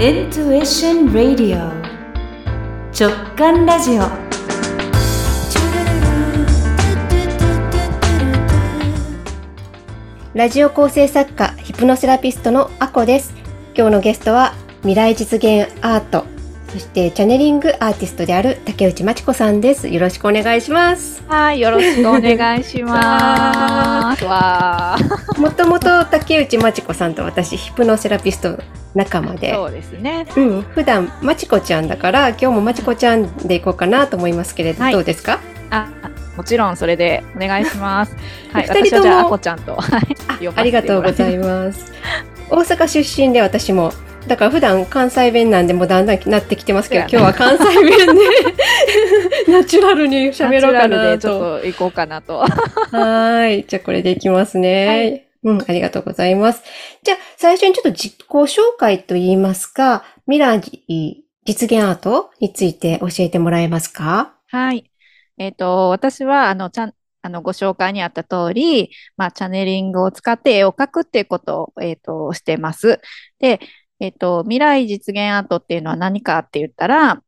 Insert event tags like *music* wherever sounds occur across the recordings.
Intuition Radio 直感ラジオラジオ構成作家、ヒプノセラピストのアコです。今日のゲストは未来実現アート、そしてチャネリングアーティストである竹内真知子さんです。よろしくお願いします。はい、よろしくお願いします。*laughs* わーもともと竹内真知子さんと私、ヒプノセラピスト仲間で、そうですね。うん、普段まちこちゃんだから今日もまちこちゃんでいこうかなと思いますけれど、はいどうですか？あ、もちろんそれでお願いします。*laughs* はい、二人とも？私はじゃああこちゃんと。はいあありがとうございます。大阪出身で私もだから普段関西弁なんでもうだんだんなってきてますけど、今日は関西弁で *laughs* ナチュラルに喋ろうかなでちょっと。と行こうかなと。はーい。じゃあこれでいきますね。うん、ありがとうございます。じゃあ最初にちょっと自己紹介といいますか、未来実現アートについて教えてもらえますか？はい。えっ、と、私は、あの、ちゃん、あの、ご紹介にあった通り、まあ、チャネリングを使って絵を描くっていうことを、えっ、と、してます。で、えっ、と、未来実現アートっていうのは何かって言ったら、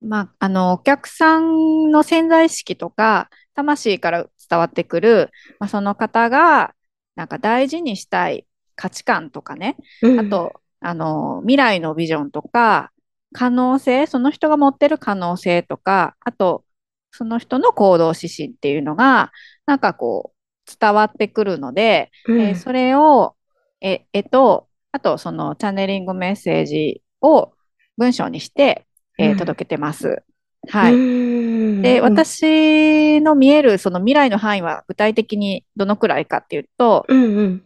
まあ、あの、お客さんの潜在意識とか、魂から伝わってくる、まあ、その方が、なんか大事にしたい価値観とかね、うん。あと、あの、未来のビジョンとか、可能性、その人が持ってる可能性とか、あと、その人の行動指針っていうのが、なんかこう、伝わってくるので、うん。えーそれを、え、えと、あと、そのチャネリングメッセージを文章にして、えーうん届けてます。はい。いで、、私の見えるその未来の範囲は具体的にどのくらいかっていうと、うんうん。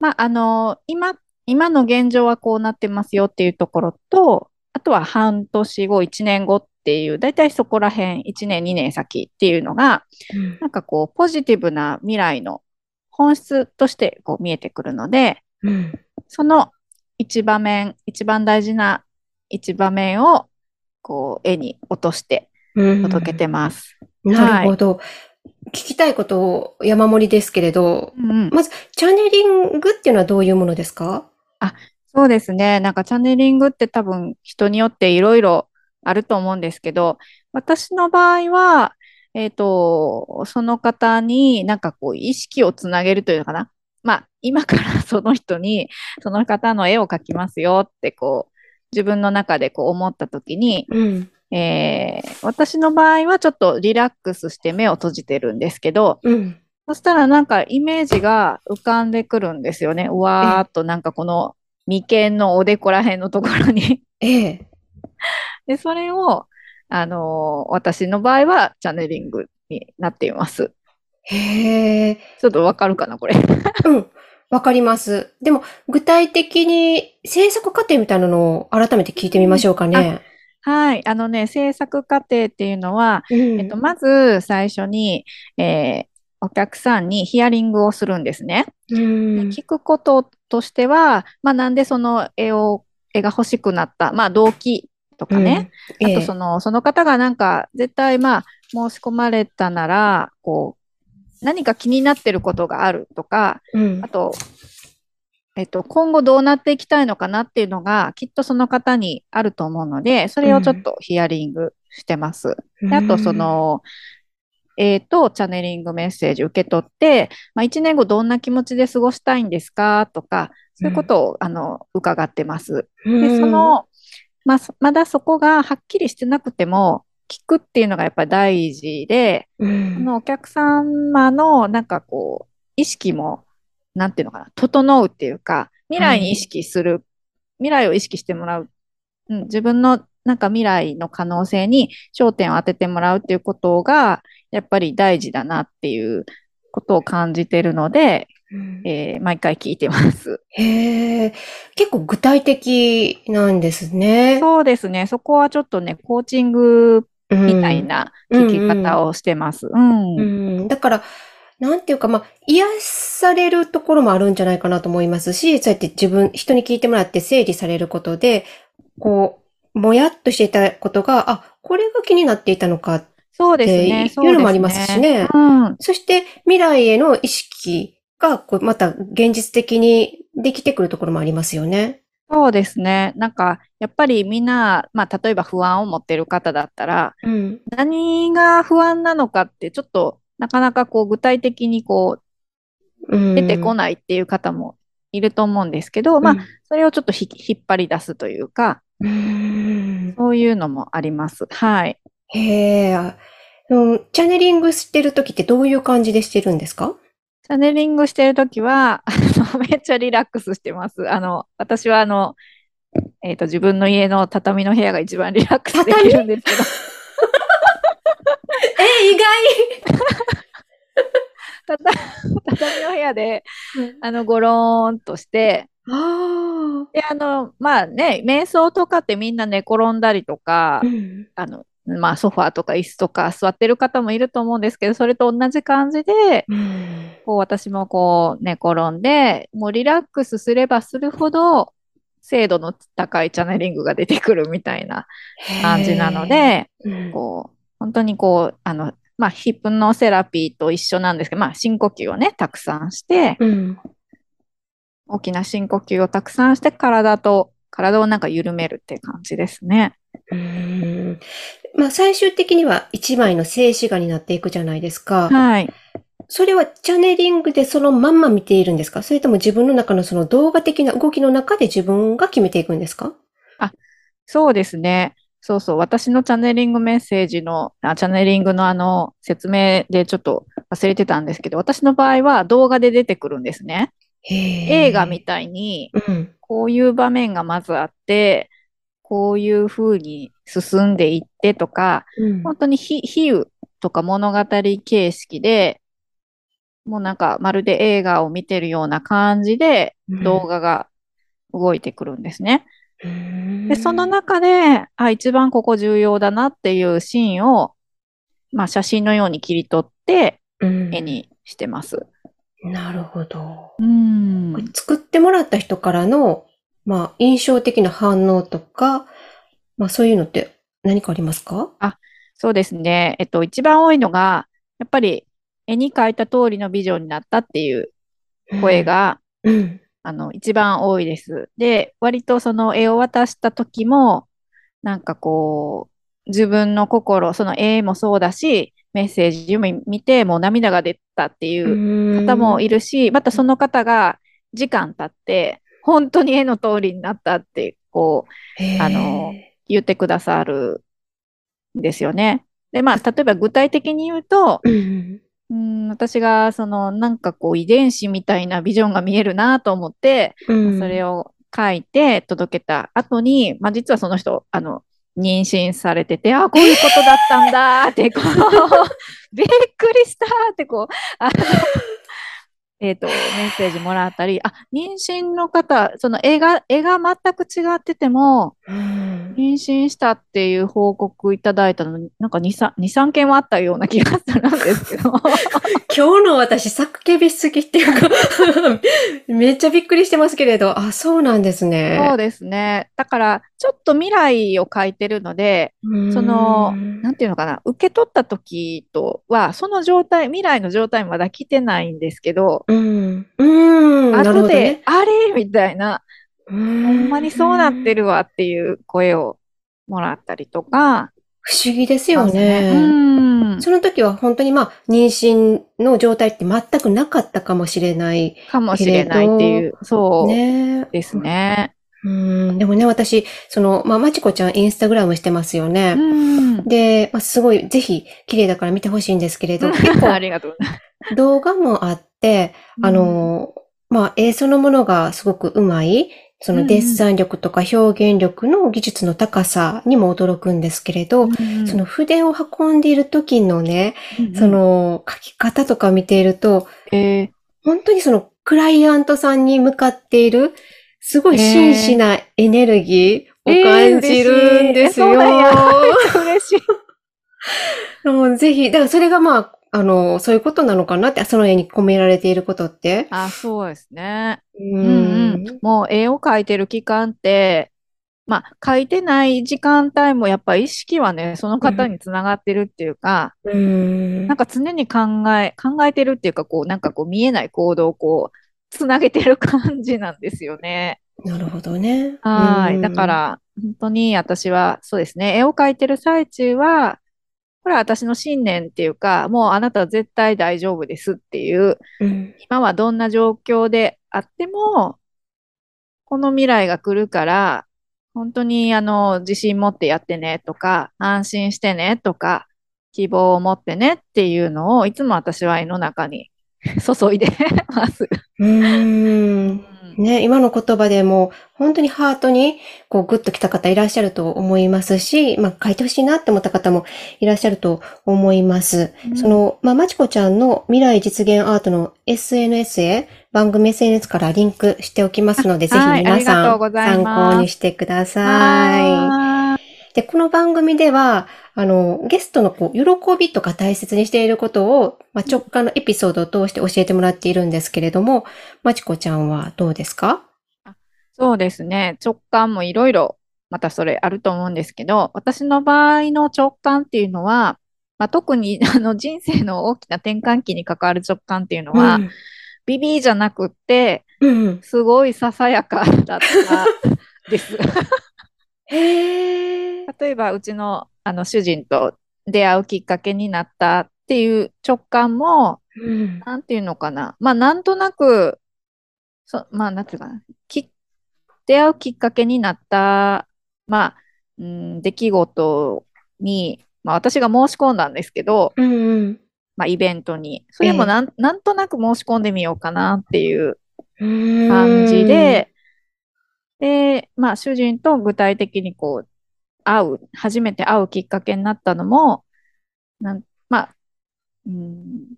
まあ、あの、今、今の現状はこうなってますよっていうところと、あとは半年後、1年後っていう、だいたいそこら辺、1年、2年先っていうのが、うんなんかこう、ポジティブな未来の本質としてこう見えてくるので、うんその一場面、一番大事な一場面を、こう、絵に落としてうん届けてます。なるほど。聞きたいことを山盛りですけれど、うんうんまず、チャネリングっていうのはどういうものですか？そうですね。なんかチャネリングって多分人によっていろいろあると思うんですけど、私の場合は、えっと、その方になんかこう意識をつなげるというのかな？まあ、今からその人にその方の絵を描きますよってこう、自分の中でこう思った時に、うん。えー私の場合はちょっとリラックスして目を閉じてるんですけど、うん。そしたらなんかイメージが浮かんでくるんですよね。うわーっとなんかこの眉間のおでこら辺のところに。ええ。で、それを、あのー私の場合はチャネリングになっています。へえ。ちょっとわかるかな、これ。うん。わかります。でも、具体的に制作過程みたいなのを改めて聞いてみましょうかね。はい。あのね、制作過程っていうのは、うんえっと、まず最初に、えーお客さんにヒアリングをするんですね。うん聞くこととしては、まあ、なんでその絵を、絵が欲しくなった、まあ、動機とかね。うん。ええあとその、その方がなんか、絶対まあ、申し込まれたなら、こう、何か気になってることがあるとか、うんあと、えっと、今後どうなっていきたいのかなっていうのが、きっとその方にあると思うので、それをちょっとヒアリングしてます。であと、そ、の、えっと、チャネリングメッセージ受け取って、まあ、1年後どんな気持ちで過ごしたいんですかとか、そういうことを、あの、伺ってます。うんで、そ、の、まあ、そまだそこがはっきりしてなくても、聞くっていうのがやっぱり大事で、うんそのお客様のなんかこう、意識も、なんていうのかな、整うっていうか、未来に意識する、未来を意識してもらう、うん、自分のなんか未来の可能性に焦点を当ててもらうっていうことが、やっぱり大事だなっていうことを感じてるので、うんえー毎回聞いてます。へえ。結構具体的なんですね。そうですね。そこはちょっとね、コーチングうんみたいな聞き方をしてます。だから、なんていうか、まあ、癒されるところもあるんじゃないかなと思いますし、そうやって自分、人に聞いてもらって整理されることで、こう、もやっとしていたことが、あ、これが気になっていたのか。そうですってね。いうのもありますしねうん。そして、未来への意識が、こう、また現実的にできてくるところもありますよね。そうですね。なんか、やっぱりみんな、まあ、例えば不安を持ってる方だったら、うん。何が不安なのかって、ちょっと、なかなかこう、具体的にこう、うん。出てこないっていう方もいると思うんですけど、まあ、それをちょっとひ引っ張り出すというか、うん。そういうのもあります。はい。へえ、チャネリングしてる時ってどういう感じでしてるんですか？チャネリングしてるときは、*laughs* めっちゃリラックスしてます。あの、私はあの、えっと、自分の家の畳の部屋が一番リラックスできるんですけど、*laughs* え、意 *laughs* たた畳の部屋で、外あの、ゴローンとして、あで、あの、まあね、瞑想とかってみんな寝転んだりとかあ。う、ん。あの、まあ、ソファーとか椅子とか座ってる方もいると思うんですけど、それと同じ感じで、うん。こう、私もこう、寝転んで、もうリラックスすればするほど、精度の高いチャネリングが出てくるみたいな感じなので、へー、こう、本当にこう、あの、まあ、ヒプノセラピーと一緒なんですけど、まあ、深呼吸をね、たくさんして、うん。大きな深呼吸をたくさんして、体と、体をなんか緩めるって感じですね。うん。まあ、最終的には一枚の静止画になっていくじゃないですか。はい。それはチャネリングでそのまんま見ているんですか？それとも自分の中のその動画的な動きの中で自分が決めていくんですか？そうですね。そうそう。私のチャネリングメッセージの、あチャネリングのあの説明でちょっと忘れてたんですけど、私の場合は動画で出てくるんですね。映映画みたいに、うん。こういう場面がまずあって、こういう風に進んでいってとか、うん。本当に比比喩とか物語形式で、もうなんかまるで映画を見てるような感じで動画が動いてくるんですね。うん。で、その中で、あ、一番ここ重要だなっていうシーンを、まあ写真のように切り取ってうん絵にしてます。なるほど。うん作ってもらった人からの、まあ、印象的な反応とか、まあ、そういうのって何かありますか？そうですね。えっと、一番多いのが、やっぱり絵に描いた通りのビジョンになったっていう声、が、うん。あの、一番多いです。で、割とその絵を渡した時も、なんかこう、自分の心、その絵もそうだし、メッセージも見て、もう涙が出たっていう方もいる。るし、またその方が時間経って、本当に絵の通りになったって、こう、あの言ってくださるんですよね。で、まあ、例えば具体的に言うと、うん。うん、私が、その、なんかこう、遺伝子みたいなビジョンが見えるなと思って、うん。それを書いて届けた後に、まあ、実はその人、あの、妊娠されてて、あ、こういうことだったんだって、こう、*laughs* びっくりしたって、こう、あの、えっと、メッセージもらったり、あ、妊娠の方、その絵が、絵が全く違ってても、妊娠したっていう報告いただいたのに、なんか2、3、2、3件はあったような気がするんですけど。*laughs* 今日の私、作ケビすぎっていうか、*laughs* めっちゃびっくりしてますけれど、あ、そうなんですね。そうですね。だから、ちょっと未来を書いてるので、うんその、なんていうのかな、受け取った時とは、その状態、未来の状態まだ来てないんですけど、うん。うん。後で、どね。あれ？みたいな、ほほんまにそうなってるわっていう声をもらったりとか、不思議ですよね。うん。その時は本当にまあ、妊娠の状態って全くなかったかもしれない。かもしれないっていう、そうね。ですね。うん。でもね、私、その、まあ、まちこちゃんインスタグラムしてますようね。ん。で、まあ、すごい、ぜひ、綺麗だから見てほしいんですけれど、*laughs* 結あ構りがとうございます。動画もあって、あの、まあ、絵そのものがすごくうまい、そのデッサン力とか表現力の技術の高さにも驚くんですけれど、うん、その筆を運んでいる時のね、うん、その書き方とか見ていると、えー本当にそのクライアントさんに向かっている、すごい真摯なエネルギーを感じるんですよ。えー *laughs* 嬉しい。*laughs* もうぜひ、だからそれがまあ、あの、そういうことなのかなって、その絵に込められていることって。あ、そうですね。ううんうん。もう絵を描いてる期間って、まあ、描いてない時間帯もやっぱ意識はね、その方につながってるっていうか、うん。なんか常に考え、考えてるっていうか、こう、なんかこう見えない行動をこう、つなげてる感じなんですよね。なるほどね。はい。うんだか、ら、本当に私は、そうですね、絵を描いてる最中は、これは私の信念っていうか、もうあなたは絶対大丈夫ですっていう、うん。今はどんな状況であっても、この未来が来るから、本当にあの、自信持ってやってねとか、安心してねとか、希望を持ってねっていうのを、いつも私は絵の中に *laughs* 注いでます。うん。ね、今の言葉でも本当にハートにこうグッと来た方いらっしゃると思いますし、まあ書いてほしいなって思った方もいらっしゃると思います。うんその、まあ、まちこちゃんの未来実現アートの SNS へ番組 SNS からリンクしておきますので、ぜひ皆さん参考にしてください。で、この番組では、あの、ゲストのこう、喜びとか大切にしていることを、まあ、直感のエピソードを通して教えてもらっているんですけれども、まちこちゃんはどうですか？そうですね。直感もいろいろ、またそれあると思うんですけど、私の場合の直感っていうのは、まあ、特に *laughs* あの人生の大きな転換期に関わる直感っていうのは、ビビーじゃなくって、うん。うん。すごいささやかだったです。へー。例えば、うちのあの主人と出会うきっかけになったっていう直感も、うん。なんていうのかな。まあ、なんとなく、そ、まあ、なんていうかな。き、出会うきっかけになった、まあ、うん、出来事に、まあ、私が申し込んだんですけど、うんうん。まあ、イベントに。それもなん、なんとなく申し込んでみようかなっていう感感じ、で、で、まあ、主人と具体的にこう、会う、初めて会うきっかけになったのも、なん、まあ、うん、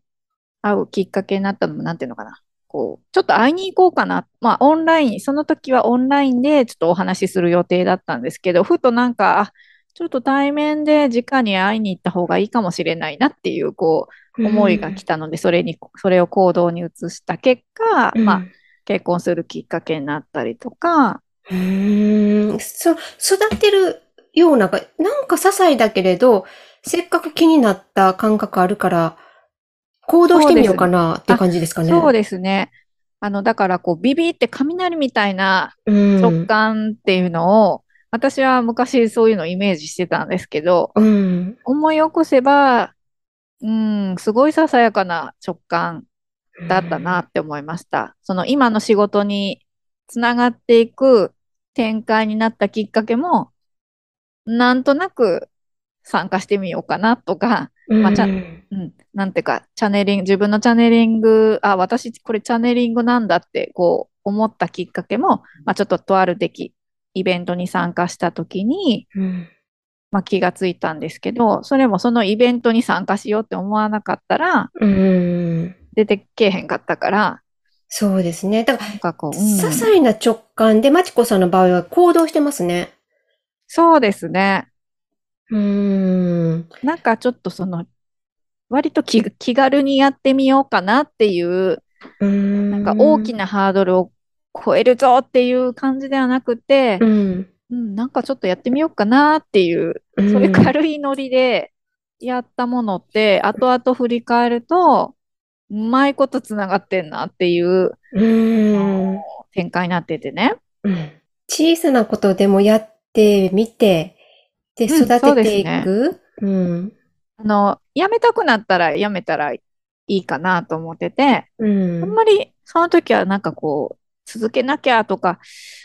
会うきっかけになったのも、なんていうのかな。こう、ちょっと会いに行こうかな。まあ、オンライン、その時はオンラインでちょっとお話しする予定だったんですけど、ふとなんか、あ、ちょっと対面で直に会いに行った方がいいかもしれないなっていう、こう、思いが来たので、それに、それを行動に移した結果、まあ、結婚するきっかけになったりとか、うーん。そ、育てるような、なんか些細だけれど、せっかく気になった感覚あるから、行動してみようかなって感じですかね。そうですね。あの、だからこう、ビビって雷みたいなうん。直感っていうのを、私は昔そういうのをイメージしてたんですけど、うん。思い起こせば、うん、すごいささやかな直感だったなって思いました。その今の仕事につながっていく展開になったきっかけも、なんとなく参加してみようかなとか、うん。まあちゃうんうん、なんていうか、チャネリング、自分のチャネリング、あ、私これチャネリングなんだってこう思ったきっかけも、まあちょっととある出来、イベントに参加した時に、うん。まあ気がついたんですけど、それもそのイベントに参加しようって思わなかったら、うん。出てけえへんかったから、そうですね。だから、かこう、うん些細な直感で、まちこさんの場合は行動してますね。そうですね。うーん。なんかちょっとその、割と気気軽にやってみようかなっていう、うん。なんか大きなハードルを超えるぞっていう感じではなくてう、ん。うん、なんかちょっとやってみようかなっていう、うん。そういう軽いノリでやったものって、後々振り返ると、うまいことつながってんなっていううん。展開になっててね。うん小さなことでもやってみて、で、うん育てていそうですねく。うん。あの、やめたくなったらやめたらいいかなと思ってて、うん。あんまりその時はなんかこう、続けなきゃとか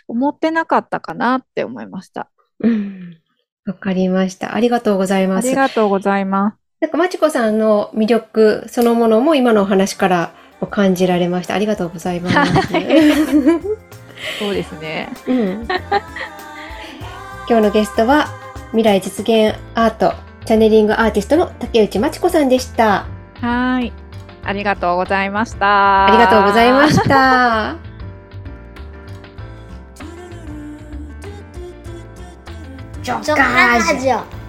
思ってなかったかなって思いました。うん。わかりました。ありがとうございあます。りがとうございます。なんか、まちこさんの魅力そのものも今のお話から感じられました。ありがとうございます。*laughs* そうですね。うん、*laughs* 今日のゲストは未来実現アートチャネリングアーティストの竹内まちこさんでした。はーい。ありがとうございました。ありがとうございました。直感ラジオ